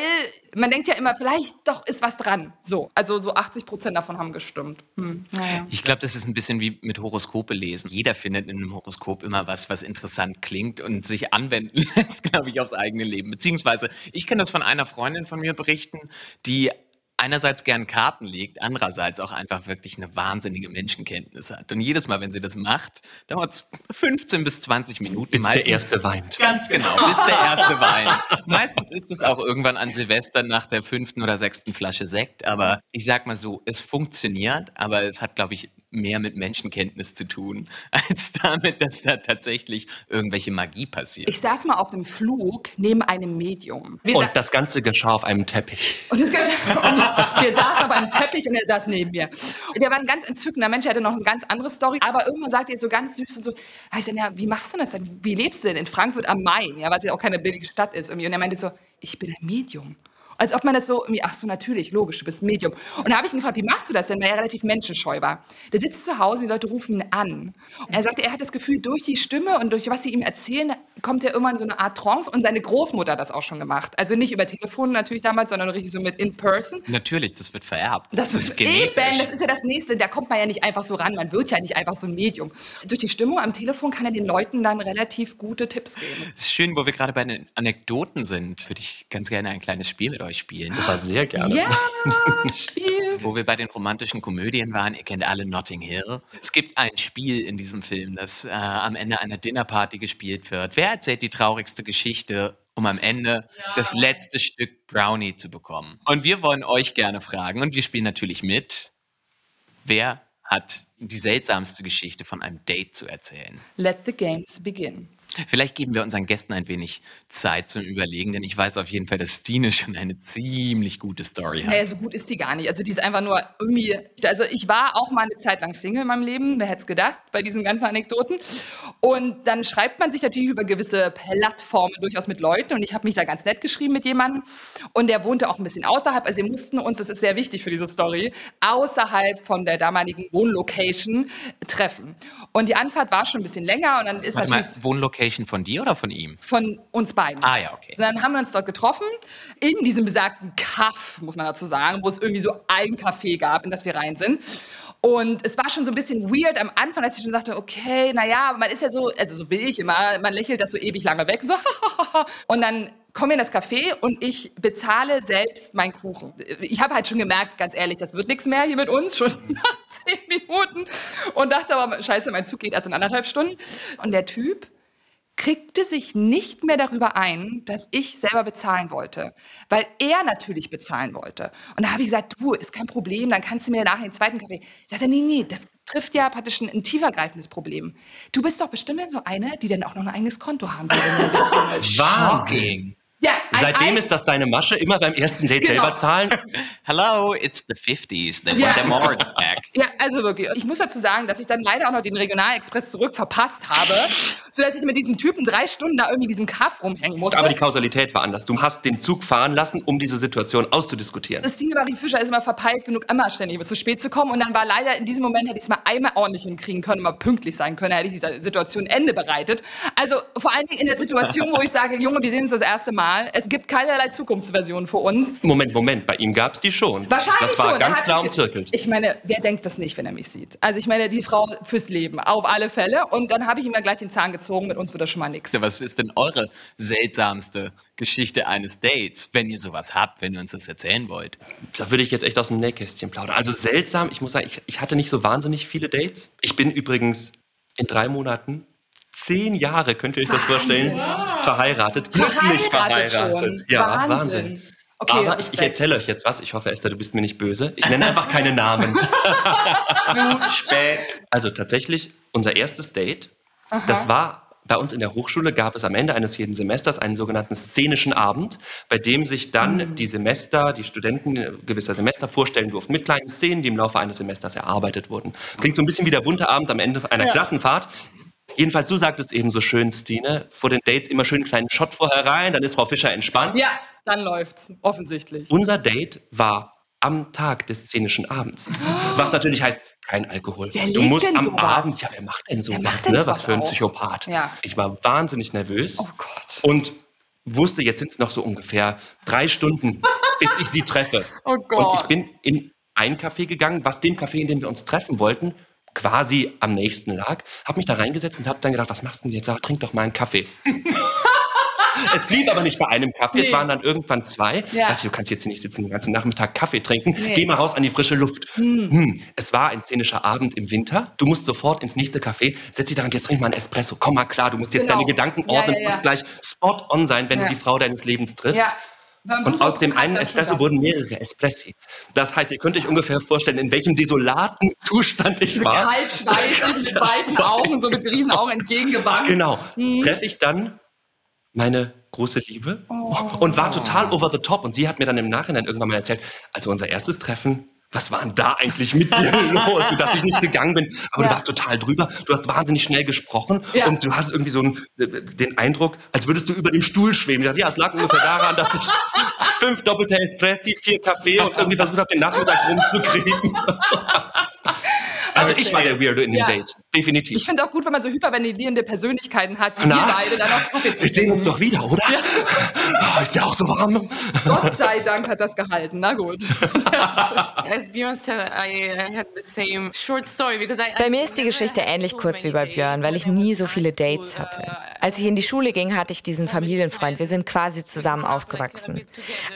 man denkt ja immer, vielleicht doch ist was dran. So, also so 80 Prozent davon haben gestimmt. Hm, naja. Ich glaube, das ist ein bisschen wie mit Horoskope lesen. Jeder findet in einem Horoskop immer was, was interessant klingt und sich anwenden lässt, glaube ich, aufs eigene Leben. Beziehungsweise, ich kann das von einer Freundin von mir berichten, die einerseits gern Karten legt, andererseits auch einfach wirklich eine wahnsinnige Menschenkenntnis hat. Und jedes Mal, wenn sie das macht, dauert es 15 bis 20 Minuten. Bis Meistens, der Erste weint. Ganz genau, bis der Erste weint. Meistens ist es auch irgendwann an Silvester nach der fünften oder sechsten Flasche Sekt. Aber ich sag mal so, es funktioniert, aber es hat, glaube ich, mehr mit Menschenkenntnis zu tun, als damit, dass da tatsächlich irgendwelche Magie passiert. Ich saß mal auf einem Flug neben einem Medium. Wir Und das Ganze geschah auf einem Teppich. Und das und wir saßen auf einem Teppich und er saß neben mir. Und der war ein ganz entzückender Mensch, er hatte noch eine ganz andere Story. Aber irgendwann sagte er so ganz süß und so, heißt dann, ja, wie machst du das denn? Wie lebst du denn in Frankfurt am Main? Ja, was ja auch keine billige Stadt ist. Irgendwie. Und er meinte so, ich bin ein Medium. Als ob man das so irgendwie, ach so, natürlich, logisch, du bist ein Medium. Und da habe ich ihn gefragt, wie machst du das denn, weil er relativ menschenscheu war. Der sitzt zu Hause, die Leute rufen ihn an. Und er sagte, er hat das Gefühl, durch die Stimme und durch was sie ihm erzählen, kommt er irgendwann in so eine Art Trance. Und seine Großmutter hat das auch schon gemacht. Also nicht über Telefon natürlich damals, sondern richtig so mit in person. Natürlich, das wird vererbt. Das wird ist eben, genetisch. das ist ja das Nächste. Da kommt man ja nicht einfach so ran. Man wird ja nicht einfach so ein Medium. Durch die Stimmung am Telefon kann er den Leuten dann relativ gute Tipps geben. Es ist schön, wo wir gerade bei den Anekdoten sind, würde ich ganz gerne ein kleines Spiel mit euch spielen. Aber sehr gerne. Ja, Spiel. Wo wir bei den romantischen Komödien waren, ihr kennt alle Notting Hill. Es gibt ein Spiel in diesem Film, das äh, am Ende einer Dinnerparty gespielt wird. Wer erzählt die traurigste Geschichte, um am Ende das letzte Stück Brownie zu bekommen? Und wir wollen euch gerne fragen, und wir spielen natürlich mit, wer hat die seltsamste Geschichte von einem Date zu erzählen? Let the games begin. Vielleicht geben wir unseren Gästen ein wenig Zeit zum Überlegen, denn ich weiß auf jeden Fall, dass Stine schon eine ziemlich gute Story hat. Naja, so gut ist die gar nicht. Also die ist einfach nur irgendwie. Also ich war auch mal eine Zeit lang Single in meinem Leben, wer hätte es gedacht, bei diesen ganzen Anekdoten. Und dann schreibt man sich natürlich über gewisse Plattformen durchaus mit Leuten. Und ich habe mich da ganz nett geschrieben mit jemandem. Und der wohnte auch ein bisschen außerhalb. Also wir mussten uns, das ist sehr wichtig für diese Story, außerhalb von der damaligen Wohnlocation treffen. Und die Anfahrt war schon ein bisschen länger. Und dann ist Warte mal, natürlich Wohnlocation von dir oder von ihm? von uns beiden. Ah ja, okay. Dann haben wir uns dort getroffen, in diesem besagten Kaff, muss man dazu sagen, wo es irgendwie so ein Café gab, in das wir rein sind. Und es war schon so ein bisschen weird am Anfang, als ich schon sagte, okay, naja, man ist ja so, also so bin ich immer, man lächelt das so ewig lange weg, so Und dann kommen wir in das Café und ich bezahle selbst meinen Kuchen. Ich habe halt schon gemerkt, ganz ehrlich, das wird nichts mehr hier mit uns, schon nach zehn Minuten. Und dachte aber, scheiße, mein Zug geht erst in anderthalb Stunden. Und der Typ kriegte sich nicht mehr darüber ein, dass ich selber bezahlen wollte, weil er natürlich bezahlen wollte. Und da habe ich gesagt, du, ist kein Problem, dann kannst du mir nachher den zweiten Kaffee. Sagt er, nee, nee, das trifft ja praktisch ein, ein tiefergreifendes Problem. Du bist doch bestimmt so eine, die dann auch noch ein eigenes Konto haben will. Wahnsinn. Ja, Seitdem ein, ist das deine Masche, immer beim ersten Date Genau. selber zahlen. Hello, it's the 50s. Then Ja. the Mord's back. Ja, also wirklich. Ich muss dazu sagen, dass ich dann leider auch noch den Regionalexpress zurück verpasst habe, sodass ich mit diesem Typen drei Stunden da irgendwie in diesem Kaff rumhängen musste. Aber die Kausalität war anders. Du hast den Zug fahren lassen, um diese Situation auszudiskutieren. Stine Marie Fischer ist immer verpeilt genug, immer ständig zu spät zu kommen. Und dann war leider in diesem Moment, hätte ich es mal einmal ordentlich hinkriegen können, mal pünktlich sein können, hätte ich dieser Situation Ende bereitet. Also vor allen Dingen in der Situation, wo ich sage, Junge, wir sehen uns das erste Mal. Es gibt keinerlei Zukunftsversion für uns. Moment, Moment, bei ihm gab es die schon. Wahrscheinlich Das war schon. ganz klar umzirkelt. Ich meine, wer denkt das nicht, wenn er mich sieht? Also ich meine, die Frau fürs Leben, auf alle Fälle. Und dann habe ich ihm ja gleich den Zahn gezogen, mit uns wird das schon mal nichts. Was ist denn eure seltsamste Geschichte eines Dates, wenn ihr sowas habt, wenn ihr uns das erzählen wollt? Da würde ich jetzt echt aus dem Nähkästchen plaudern. Also seltsam, ich muss sagen, ich, ich hatte nicht so wahnsinnig viele Dates. Ich bin übrigens in drei Monaten zehn Jahre, könnt ihr euch das vorstellen, verheiratet. Glücklich Verheiratet verheiratet. schon. Ja, Wahnsinn. Wahnsinn. Okay, Aber ich, ich erzähle euch jetzt was. Ich hoffe, Esther, du bist mir nicht böse. Ich nenne einfach keine Namen. Zu spät. Also tatsächlich, unser erstes Date, das war bei uns in der Hochschule, gab es am Ende eines jeden Semesters einen sogenannten szenischen Abend, bei dem sich dann die Semester, die Studenten äh, gewisser Semester vorstellen durften mit kleinen Szenen, die im Laufe eines Semesters erarbeitet wurden. Klingt so ein bisschen wie der bunte Abend am Ende einer Klassenfahrt. Jedenfalls, du sagtest eben so schön, Stine, vor den Dates immer schön einen kleinen Shot vorher rein, dann ist Frau Fischer entspannt. Ja, dann läuft's. Offensichtlich. Unser Date war am Tag des szenischen Abends. Was natürlich heißt, kein Alkohol. Wer du musst denn am sowas? Abend, ja, wer macht denn sowas, macht denn ne? Was für ein auch? Psychopath. Ja. Ich war wahnsinnig nervös Oh Gott. und wusste, jetzt sind es noch so ungefähr drei Stunden, bis ich sie treffe. Oh Gott. Und ich bin in ein Café gegangen, was dem Café, in dem wir uns treffen wollten, quasi am nächsten lag, habe mich da reingesetzt und habe dann gedacht, was machst du denn jetzt? Sag, trink doch mal einen Kaffee. es blieb aber nicht bei einem Kaffee, Nee. es waren dann irgendwann zwei. Ja. Ich, du kannst jetzt nicht sitzen den ganzen Nachmittag Kaffee trinken. Nee. Geh mal raus an die frische Luft. Hm. Es war ein szenischer Abend im Winter. Du musst sofort ins nächste Café. Setz dich daran, jetzt trink mal einen Espresso. Komm mal klar, du musst jetzt Genau. deine Gedanken ordnen. ja, Du ja. musst gleich spot on sein, wenn du die Frau deines Lebens triffst. Und aus dem einen Espresso wurden mehrere Espressi. Das heißt, ihr könnt euch ungefähr vorstellen, in welchem desolaten Zustand ich war. Kalt, schweißig, mit weißen Augen, so mit riesen Augen entgegengewandt. Genau. Mhm. Treffe ich dann meine große Liebe Oh. und war total over the top. Und sie hat mir dann im Nachhinein irgendwann mal erzählt, also unser erstes Treffen, was war denn da eigentlich mit dir los, dass ich nicht gegangen bin? Aber Ja. du warst total drüber, du hast wahnsinnig schnell gesprochen Ja. und du hast irgendwie so einen, äh, den Eindruck, als würdest du über dem Stuhl schweben. Ich dachte, ja, es lag ungefähr daran, dass ich fünf doppelte Espressi, vier Kaffee und irgendwie versucht habe, den Nachmittag rumzukriegen. Also ich war der Weirdo in dem Ja. Date, definitiv. Ich finde es auch gut, wenn man so hyperventilierende Persönlichkeiten hat, wie Na? wir beide, dann auch Kaffee Wir sehen uns doch wieder, oder? Oh, ist ja auch so warm. Gott sei Dank hat das gehalten. Na gut. As Björn said, I I had the same short story because I. Bei mir ist die Geschichte ähnlich kurz wie bei Björn, weil ich nie so viele Dates hatte. Als ich in die Schule ging, hatte ich diesen Familienfreund. Wir sind quasi zusammen aufgewachsen.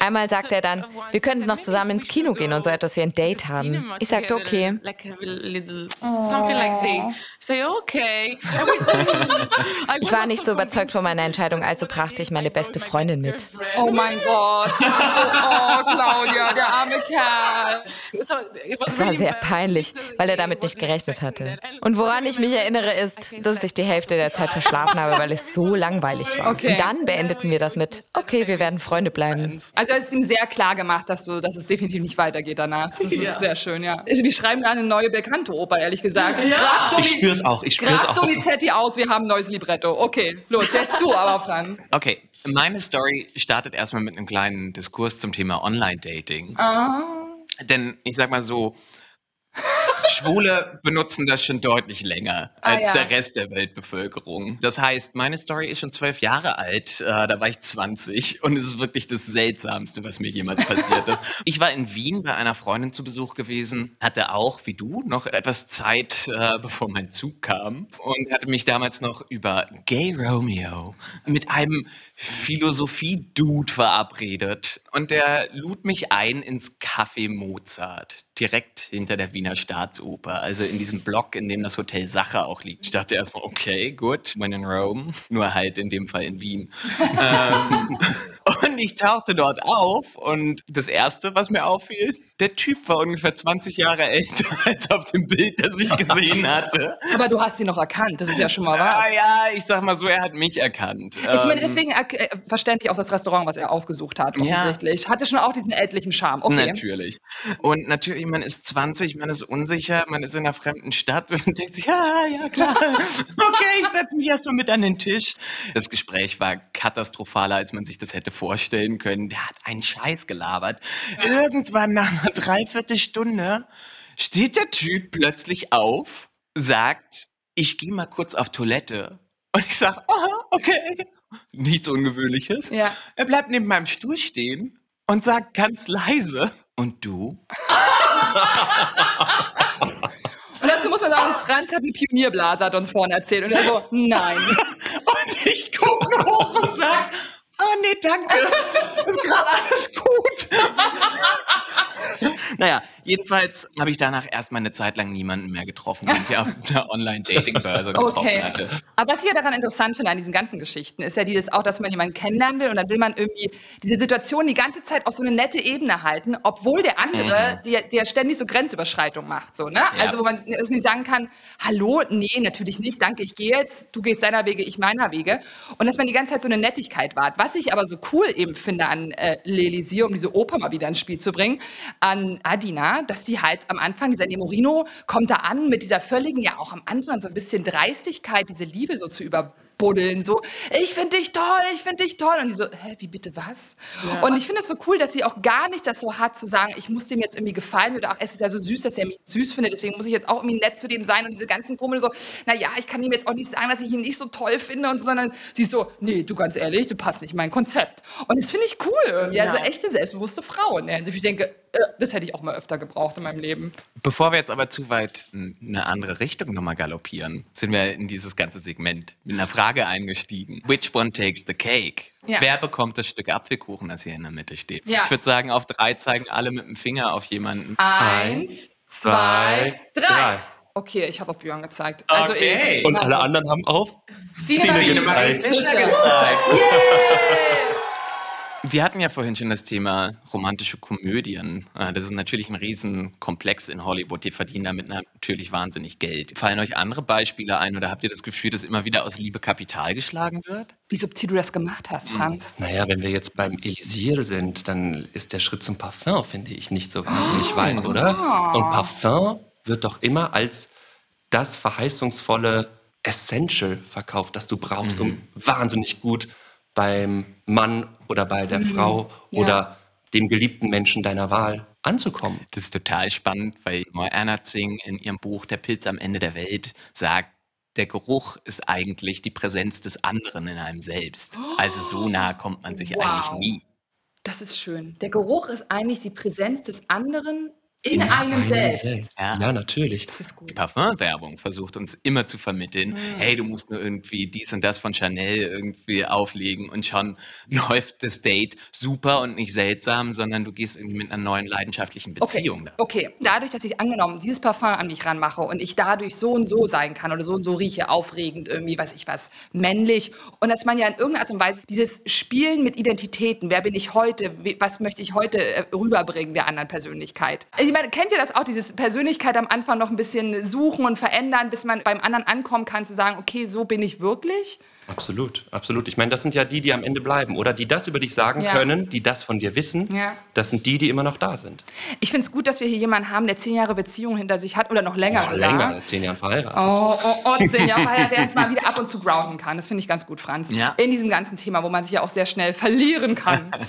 Einmal sagte er dann, wir könnten noch zusammen ins Kino gehen und so etwas wie ein Date haben. Ich sagte, okay. Something like they say okay. Ich war nicht also so überzeugt von meiner Entscheidung, also brachte ich meine beste Freundin mit. Oh mein Gott. Das ist so, oh, Claudia, der arme Kerl. So it was Es war sehr peinlich, weil er damit nicht gerechnet hatte. Und woran ich mich erinnere, ist, dass ich die Hälfte der Zeit verschlafen habe, weil es so langweilig war. Okay. Und dann beendeten wir das mit, okay, wir werden Freunde bleiben. Also es ist ihm sehr klar gemacht, dass, du, dass es definitiv nicht weitergeht danach. Das ist sehr schön, ja. Wir schreiben gerade eine neue bekannte Oper, ehrlich gesagt. Grab Ich spür's auch, ich spür's Grab auch. Donizetti aus, wir haben ein neues Libretto. Okay, los, jetzt du aber, Franz. Okay, meine Story startet erstmal mit einem kleinen Diskurs zum Thema Online-Dating. Ah. Denn ich sag mal so, Schwule benutzen das schon deutlich länger Ah, als ja. der Rest der Weltbevölkerung. Das heißt, meine Story ist schon zwölf Jahre alt, äh, da war ich 20 und es ist wirklich das Seltsamste, was mir jemals passiert ist. Ich war in Wien bei einer Freundin zu Besuch gewesen, hatte auch, wie du, noch etwas Zeit, äh, bevor mein Zug kam und hatte mich damals noch über Gay Romeo mit einem Philosophie-Dude verabredet. Und der lud mich ein ins Café Mozart, direkt hinter der Wiener Staatsoper, also in diesem Block, in dem das Hotel Sacher auch liegt. Ich dachte erstmal, okay, gut, when in Rome, nur halt in dem Fall in Wien. ähm, und ich tauchte dort auf und das Erste, was mir auffiel, der Typ war ungefähr 20 Jahre älter als auf dem Bild, das ich gesehen hatte. Aber du hast ihn noch erkannt, das ist ja schon mal Ah was. ja, ich sag mal so, er hat mich erkannt. Ich meine, Ähm, deswegen äh, verständlich auch das Restaurant, was er ausgesucht hat, Ja. offensichtlich. Hatte schon auch diesen ältlichen Charme. Okay. Natürlich. Und natürlich, man ist 20, man ist unsicher, man ist in einer fremden Stadt und denkt sich, ja, ja, klar. Okay, ich setze mich erstmal mit an den Tisch. Das Gespräch war katastrophaler, als man sich das hätte vorstellen können. Der hat einen Scheiß gelabert. Irgendwann nach einer Dreiviertelstunde steht der Typ plötzlich auf, sagt, ich gehe mal kurz auf Toilette. Und ich sag, aha, okay. Nichts Ungewöhnliches. Ja. Er bleibt neben meinem Stuhl stehen und sagt ganz leise, und du? Und dazu muss man sagen, Franz hat eine Pionierblase, hat uns vorhin erzählt. Und er so, nein. Und ich gucke nur hoch und sage, ah nee, danke, ist gerade alles gut. naja, jedenfalls habe ich danach erstmal eine Zeit lang niemanden mehr getroffen, den ich auf einer Online-Dating-Börse getroffen Okay. hatte. Aber was ich ja daran interessant finde an diesen ganzen Geschichten, ist ja dieses auch, dass man jemanden kennenlernen will und dann will man irgendwie diese Situation die ganze Zeit auf so eine nette Ebene halten, obwohl der andere, der, der ständig so Grenzüberschreitung macht, so, ne? Ja. Also wo man irgendwie sagen kann, hallo, nee, natürlich nicht, danke, ich gehe jetzt, du gehst deiner Wege, ich meiner Wege. Und dass man die ganze Zeit so eine Nettigkeit wahrt. Was ich aber so cool eben finde an äh, L'Elysée, um diese Oper mal wieder ins Spiel zu bringen, an Adina, dass die halt am Anfang, dieser Nemorino kommt da an mit dieser völligen, ja auch am Anfang so ein bisschen Dreistigkeit, diese Liebe so zu überbuddeln, so, ich finde dich toll, ich finde dich toll. Und die so, hä, wie bitte was? Und ich finde es so cool, dass sie auch gar nicht das so hat, zu sagen, ich muss dem jetzt irgendwie gefallen oder auch, es ist ja so süß, dass er mich süß findet, deswegen muss ich jetzt auch irgendwie nett zu dem sein und diese ganzen Grummel so, naja, ich kann ihm jetzt auch nicht sagen, dass ich ihn nicht so toll finde und so, sondern sie ist so, nee, du ganz ehrlich, du passt nicht in mein Konzept. Und das finde ich cool irgendwie, also echte selbstbewusste Frau in der Hinsicht. Ich denke, das hätte ich auch mal öfter gebraucht in meinem Leben. Bevor wir jetzt aber zu weit in eine andere Richtung nochmal galoppieren, sind wir in dieses ganze Segment mit einer Frage eingestiegen. Which one takes the cake? Ja. Wer bekommt das Stück Apfelkuchen, das hier in der Mitte steht? Ja. Ich würde sagen, auf drei zeigen alle mit dem Finger auf jemanden. Eins, zwei, drei. Okay, ich habe auf Björn gezeigt. Also Okay. ich. Und alle anderen haben auf? Die gezeigt. Fischer gezeigt. Yeah! Wir hatten ja vorhin schon das Thema romantische Komödien. Äh, Das ist natürlich ein Riesenkomplex in Hollywood. Die verdienen damit natürlich wahnsinnig Geld. Fallen euch andere Beispiele ein oder habt ihr das Gefühl, dass immer wieder aus Liebe Kapital geschlagen wird? Wie subtil du das gemacht hast, Franz. Naja, wenn wir jetzt beim Elisier sind, dann ist der Schritt zum Parfum, finde ich, nicht so wahnsinnig weit, oder? Und Parfum wird doch immer als das verheißungsvolle Essential verkauft, das du brauchst, um wahnsinnig gut beim Mann oder bei der Frau Ja. oder dem geliebten Menschen deiner Wahl anzukommen. Das ist total spannend, weil Moana Zing in ihrem Buch Der Pilz am Ende der Welt sagt, der Geruch ist eigentlich die Präsenz des anderen in einem selbst. Also so nah kommt man sich Wow. eigentlich nie. Das ist schön. Der Geruch ist eigentlich die Präsenz des anderen in, einem selbst. Ja. Ja, natürlich. Das ist Die gut. Parfumwerbung versucht uns immer zu vermitteln, hey, du musst nur irgendwie dies und das von Chanel irgendwie auflegen und schon läuft das Date super und nicht seltsam, sondern du gehst irgendwie mit einer neuen leidenschaftlichen Okay, Beziehung da. okay. Dadurch, dass ich angenommen dieses Parfum an mich ranmache und ich dadurch so und so sein kann oder so und so rieche, aufregend, irgendwie, weiß ich was, männlich. Und dass man ja in irgendeiner Art und Weise dieses Spielen mit Identitäten, wer bin ich heute, wie- was möchte ich heute äh, rüberbringen der anderen Persönlichkeit. Also Ich meine, kennt ihr das auch, dieses Persönlichkeit am Anfang noch ein bisschen suchen und verändern, bis man beim anderen ankommen kann, zu sagen, okay, so bin ich wirklich? Absolut, absolut. Ich meine, das sind ja die, die am Ende bleiben oder die das über dich sagen Ja. können, die das von dir wissen. Ja. Das sind die, die immer noch da sind. Ich finde es gut, dass wir hier jemanden haben, der zehn Jahre Beziehung hinter sich hat oder noch länger Oh, sogar. länger, zehn Jahre verheiratet. Oh, oh, oh, zehn Jahre verheiratet, der uns mal wieder ab und zu grounden kann. Das finde ich ganz gut, Franz. Ja. In diesem ganzen Thema, wo man sich ja auch sehr schnell verlieren kann.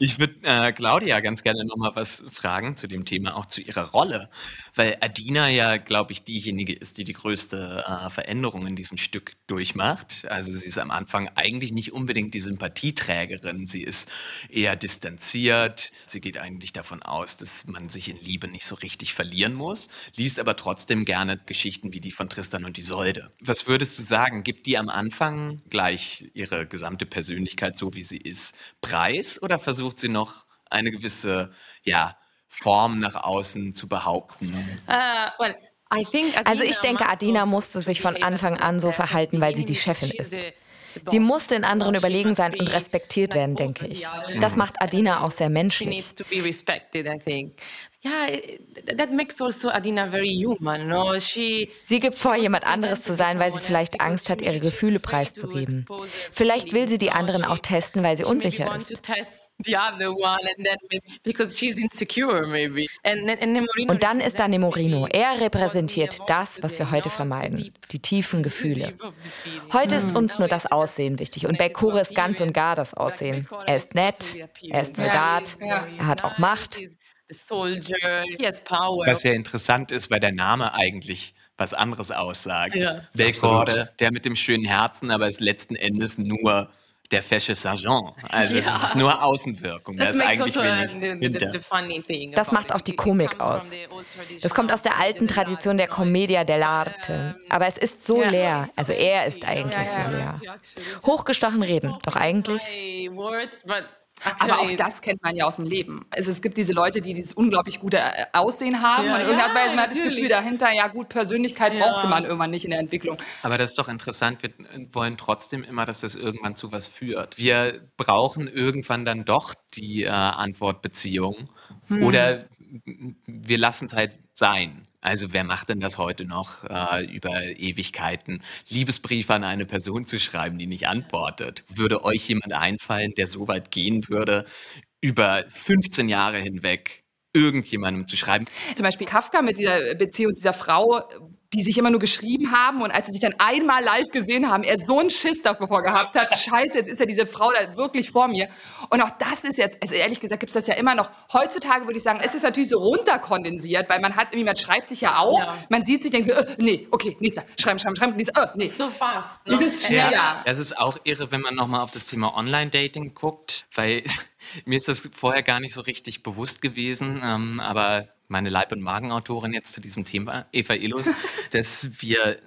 Ich würde äh, Claudia ganz gerne noch mal was fragen zu dem Thema, auch zu ihrer Rolle, weil Adina ja, glaube ich, diejenige ist, die die größte äh, Veränderung in diesem Stück durchmacht. Also sie ist am Anfang eigentlich nicht unbedingt die Sympathieträgerin, sie ist eher distanziert, sie geht eigentlich davon aus, dass man sich in Liebe nicht so richtig verlieren muss, liest aber trotzdem gerne Geschichten wie die von Tristan und Isolde. Was würdest du sagen, gibt die am Anfang gleich ihre gesamte Persönlichkeit so, wie sie ist, preis oder versucht sie noch eine gewisse, ja, Form nach außen zu behaupten? Uh, well, Also ich denke, Adina also musste sich von Anfang an so verhalten, weil sie die Chefin ist. Sie muss den anderen überlegen sein und respektiert werden, denke ich. Das macht Adina auch sehr menschlich. Yeah, it- that makes also Adina very human. No, she. Sie gibt vor, jemand anderes zu sein, weil sie vielleicht Angst hat, ihre Gefühle preiszugeben. Vielleicht will sie die anderen auch testen, weil sie unsicher ist. Und dann ist da Nemorino. Er repräsentiert das, was wir heute vermeiden. Die tiefen Gefühle. Heute ist uns nur das Aussehen wichtig. Und bei Kure ist ganz und gar das Aussehen. Er ist nett, er ist Soldat, er hat auch Macht. Was ja interessant ist, weil der Name eigentlich was anderes aussagt. Ja. Belkorde, der mit dem schönen Herzen, aber ist letzten Endes nur der fesche Sergeant. Also Ja. es ist nur Außenwirkung. Da That ist also wenig the, the, the. Das macht it, auch die Komik comes from aus. the old tradition Das kommt aus der of alten the Tradition der. Commedia dell'arte. Aber es ist so Ja. leer. Also er ist eigentlich so leer. Hochgestochen reden. Doch eigentlich Say words, but Aber auch actually- das kennt man ja aus dem Leben. Also es gibt diese Leute, die dieses unglaublich gute äh, Aussehen haben Ja, und in irgendeiner ja, man hat das. Gefühl dahinter, ja gut, Persönlichkeit Ja. brauchte man irgendwann nicht in der Entwicklung. Aber das ist doch interessant. Wir wollen trotzdem immer, dass das irgendwann zu was führt. Wir brauchen irgendwann dann doch die äh, Antwortbeziehung oder wir lassen es halt sein. Also wer macht denn das heute noch äh, über Ewigkeiten? Liebesbriefe an eine Person zu schreiben, die nicht antwortet. Würde euch jemand einfallen, der so weit gehen würde, über 15 Jahre hinweg irgendjemandem zu schreiben? Zum Beispiel Kafka mit dieser Beziehung dieser Frau, die sich immer nur geschrieben haben und als sie sich dann einmal live gesehen haben, er so einen Schiss davor gehabt hat, scheiße, jetzt ist ja diese Frau da wirklich vor mir. Und auch das ist jetzt, also ehrlich gesagt, gibt es das ja immer noch. Heutzutage würde ich sagen, es ist natürlich so runterkondensiert, weil man hat irgendwie, man schreibt sich ja auch, Ja. man sieht sich, denkt so, äh, nee, okay, nächster, schreiben, schreiben, schreiben, nächster, äh, nee. so fast. no? Dieses schneller. Das ist auch irre, wenn man nochmal auf das Thema Online-Dating guckt, weil Mir ist das vorher gar nicht so richtig bewusst gewesen, ähm, aber meine Leib- und Magenautorin jetzt zu diesem Thema, Eva Illus, dass wir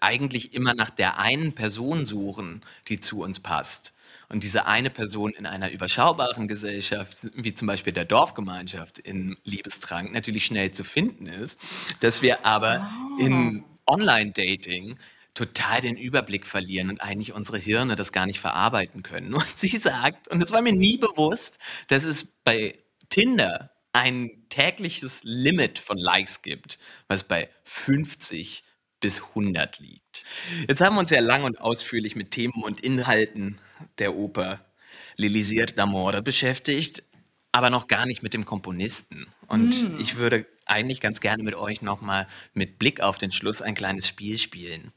eigentlich immer nach der einen Person suchen, die zu uns passt. Und diese eine Person in einer überschaubaren Gesellschaft, wie zum Beispiel der Dorfgemeinschaft in Liebestrank, natürlich schnell zu finden ist, dass wir aber in Online-Dating total den Überblick verlieren und eigentlich unsere Hirne das gar nicht verarbeiten können. Und sie sagt, und das war mir nie bewusst, dass es bei Tinder ein tägliches Limit von Likes gibt, was bei 50 bis 100 liegt. Jetzt haben wir uns ja lang und ausführlich mit Themen und Inhalten der Oper L'Elisir d'Amore beschäftigt, aber noch gar nicht mit dem Komponisten. Und ich würde eigentlich ganz gerne mit euch nochmal mit Blick auf den Schluss ein kleines Spiel spielen.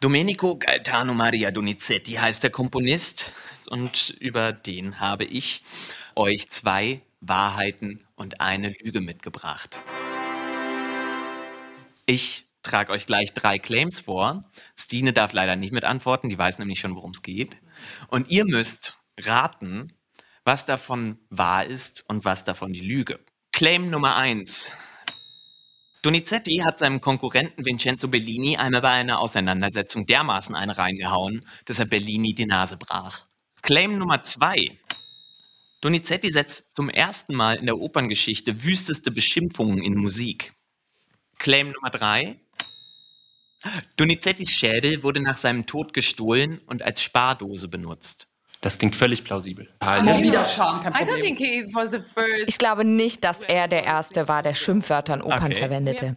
Domenico Gaetano Maria Donizetti heißt der Komponist und über den habe ich euch zwei Wahrheiten und eine Lüge mitgebracht. Ich trage euch gleich drei Claims vor. Stine darf leider nicht mit antworten, die weiß nämlich schon, worum es geht. Und ihr müsst raten, was davon wahr ist und was davon die Lüge. Claim Nummer eins. Donizetti hat seinem Konkurrenten Vincenzo Bellini einmal bei einer Auseinandersetzung dermaßen eine reingehauen, dass er Bellini die Nase brach. Claim Nummer zwei. Donizetti setzt zum ersten Mal in der Operngeschichte wüsteste Beschimpfungen in Musik. Claim Nummer drei. Donizettis Schädel wurde nach seinem Tod gestohlen und als Spardose benutzt. Das klingt völlig plausibel. Ich glaube nicht, dass er der Erste war, der Schimpfwörter in Opern Okay. We verwendete.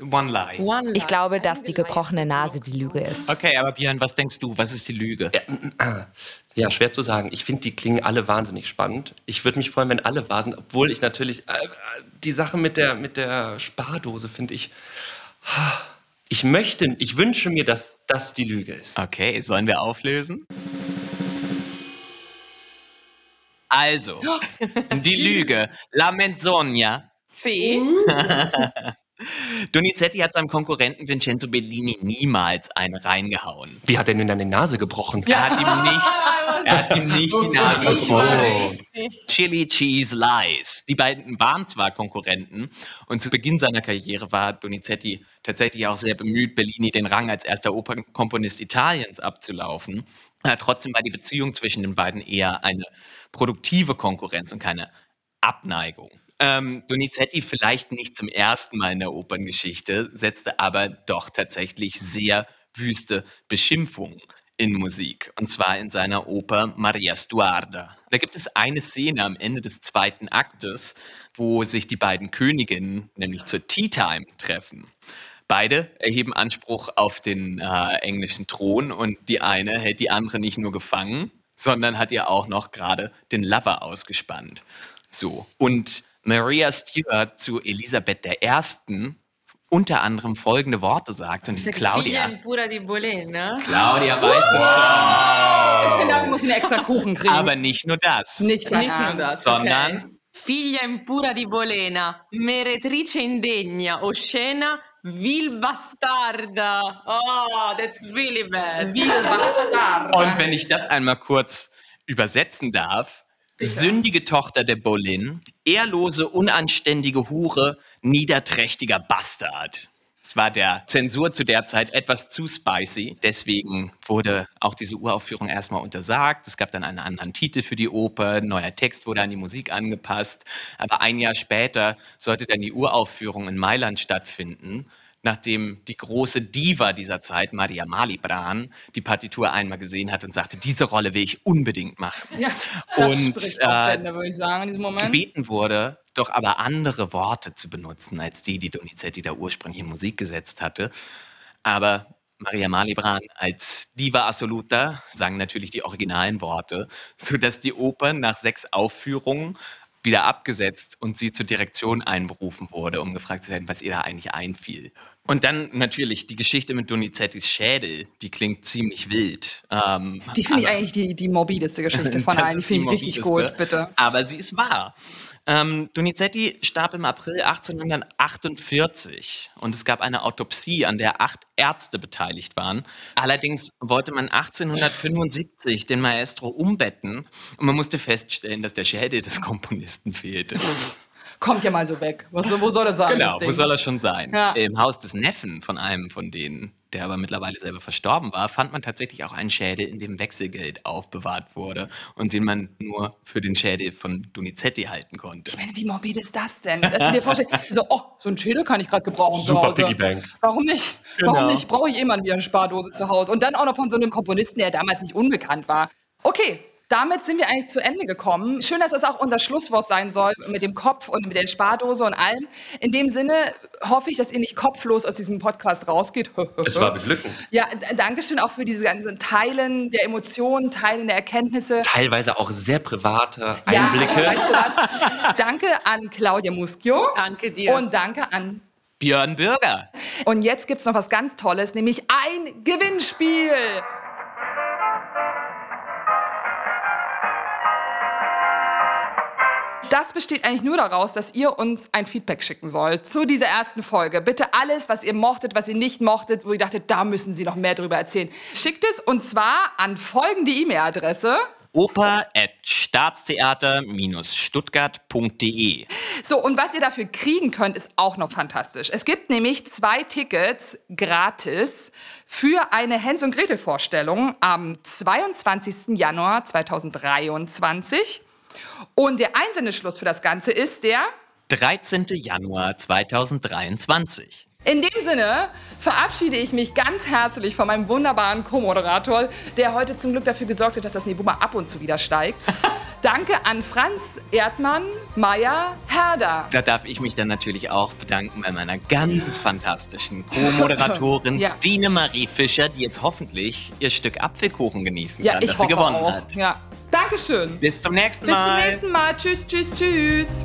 One lie. one lie. Ich glaube, I dass think die gebrochene is Nase die Lüge ist. Okay, aber Björn, was denkst du? Was ist die Lüge? Ja, schwer zu sagen. Ich finde, die klingen alle wahnsinnig spannend. Ich würde mich freuen, wenn alle wahr sind, obwohl ich natürlich äh, äh, die Sache mit der, mit der Spardose finde ich. Ich möchte, ich wünsche mir, dass das die Lüge ist. Okay, sollen wir auflösen? Also, die Lüge. La Menzogna. See? Donizetti hat seinem Konkurrenten Vincenzo Bellini niemals eine reingehauen. Wie hat er denn dann die Nase gebrochen? Er hat ihm nicht, er hat ihm nicht die Nase gebrochen. Chili Cheese Lies. Die beiden waren zwar Konkurrenten und zu Beginn seiner Karriere war Donizetti tatsächlich auch sehr bemüht, Bellini den Rang als erster Opernkomponist Italiens abzulaufen. Äh, trotzdem war die Beziehung zwischen den beiden eher eine produktive Konkurrenz und keine Abneigung. Ähm, Donizetti vielleicht nicht zum ersten Mal in der Operngeschichte, setzte aber doch tatsächlich sehr wüste Beschimpfungen in Musik. Und zwar in seiner Oper Maria Stuarda. Da gibt es eine Szene am Ende des zweiten Aktes, wo sich die beiden Königinnen, nämlich zur Tea Time, treffen. Beide erheben Anspruch auf den äh, englischen Thron und die eine hält die andere nicht nur gefangen, sondern hat ihr auch noch gerade den Lover ausgespannt. So. Und Maria Stuart zu Elisabeth I. unter anderem folgende Worte sagt und die Figlia Claudia. di Bolena. Claudia weiß es Ich finde, dafür muss ich einen extra Kuchen kriegen. schon. Aber nicht nur das, nicht Nicht nur das, sondern okay. Figlia impura di Bolena, meretrice indegna, oscena, vil bastarda. Oh, that's really bad. Wie Bastard. Und wenn ich das einmal kurz übersetzen darf, sündige Tochter der Boleyn, ehrlose, unanständige Hure, niederträchtiger Bastard. Es war der Zensur zu der Zeit etwas zu spicy, deswegen wurde auch diese Uraufführung erstmal untersagt. Es gab dann einen anderen Titel für die Oper, neuer Text wurde an die Musik angepasst. Aber ein Jahr später sollte dann die Uraufführung in Mailand stattfinden nachdem die große Diva dieser Zeit, Maria Malibran, die Partitur einmal gesehen hat und sagte, diese Rolle will ich unbedingt machen. Ja, Und, äh, sagen. Gebeten wurde, doch aber andere Worte zu benutzen, als die, die Donizetti da ursprünglich in Musik gesetzt hatte. Aber Maria Malibran als Diva Assoluta sang natürlich die originalen Worte, sodass die Oper nach sechs Aufführungen wieder abgesetzt und sie zur Direktion einberufen wurde, um gefragt zu werden, was ihr da eigentlich einfiel. Und dann natürlich die Geschichte mit Donizettis Schädel, die klingt ziemlich wild. Ähm, die finde ich eigentlich die, die morbideste Geschichte von allen. Die finde ich richtig gut, bitte. Aber sie ist wahr. Ähm, Donizetti starb im April 1848 und es gab eine Autopsie, an der acht Ärzte beteiligt waren. Allerdings wollte man 1875 den Maestro umbetten und man musste feststellen, dass der Schädel des Komponisten fehlte. Kommt ja mal so weg. Was, wo soll er sein? Genau, wo soll er schon sein? Ja. Im Haus des Neffen von einem von denen der aber mittlerweile selber verstorben war, fand man tatsächlich auch einen Schädel, in dem Wechselgeld aufbewahrt wurde und den man nur für den Schädel von Donizetti halten konnte. Ich meine, wie morbid ist das denn? Dass du dir vorstellst, so, oh, so einen Schädel kann ich gerade gebrauchen Super zu Hause. Piggybank. Warum nicht? Genau. Warum nicht? Brauche ich eh mal eine Spardose zu Hause. Und dann auch noch von so einem Komponisten, der damals nicht unbekannt war. Okay, damit sind wir eigentlich zu Ende gekommen. Schön, dass das auch unser Schlusswort sein soll mit dem Kopf und mit der Spardose und allem. In dem Sinne hoffe ich, dass ihr nicht kopflos aus diesem Podcast rausgeht. es war beglückend. Ja, danke schön auch für diese ganzen Teilen der Emotionen, Teilen der Erkenntnisse. Teilweise auch sehr private Einblicke. Ja, weißt du was? danke an Claudia Muschio. Danke dir. Und danke an Björn Bürger. Und jetzt gibt es noch was ganz Tolles, nämlich ein Gewinnspiel. Das besteht eigentlich nur daraus, dass ihr uns ein Feedback schicken sollt zu dieser ersten Folge. Bitte alles, was ihr mochtet, was ihr nicht mochtet, wo ihr dachtet, da müssen Sie noch mehr darüber erzählen. Schickt es und zwar an folgende E-Mail-Adresse oper.staatstheater-stuttgart.de. So, und was ihr dafür kriegen könnt, ist auch noch fantastisch. Es gibt nämlich zwei Tickets gratis für eine Hens- und Gretel-Vorstellung am 22. Januar 2023. Und der Einsendeschluss für das Ganze ist der 13. Januar 2023. In dem Sinne verabschiede ich mich ganz herzlich von meinem wunderbaren Co-Moderator, der heute zum Glück dafür gesorgt hat, dass das Niveau mal ab und zu wieder steigt. Danke an Franz Erdmann, Meier, Herder. Da darf ich mich dann natürlich auch bedanken bei meiner ganz fantastischen Co-Moderatorin ja. Stine Marie Fischer, die jetzt hoffentlich ihr Stück Apfelkuchen genießen ja, kann, das sie gewonnen auch. hat. Ja. Dankeschön. Bis zum nächsten Mal. Bis zum nächsten Mal. Tschüss, tschüss, tschüss.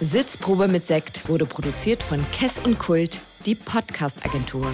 Sitzprobe mit Sekt wurde produziert von Kess und Kult, die Podcast-Agentur.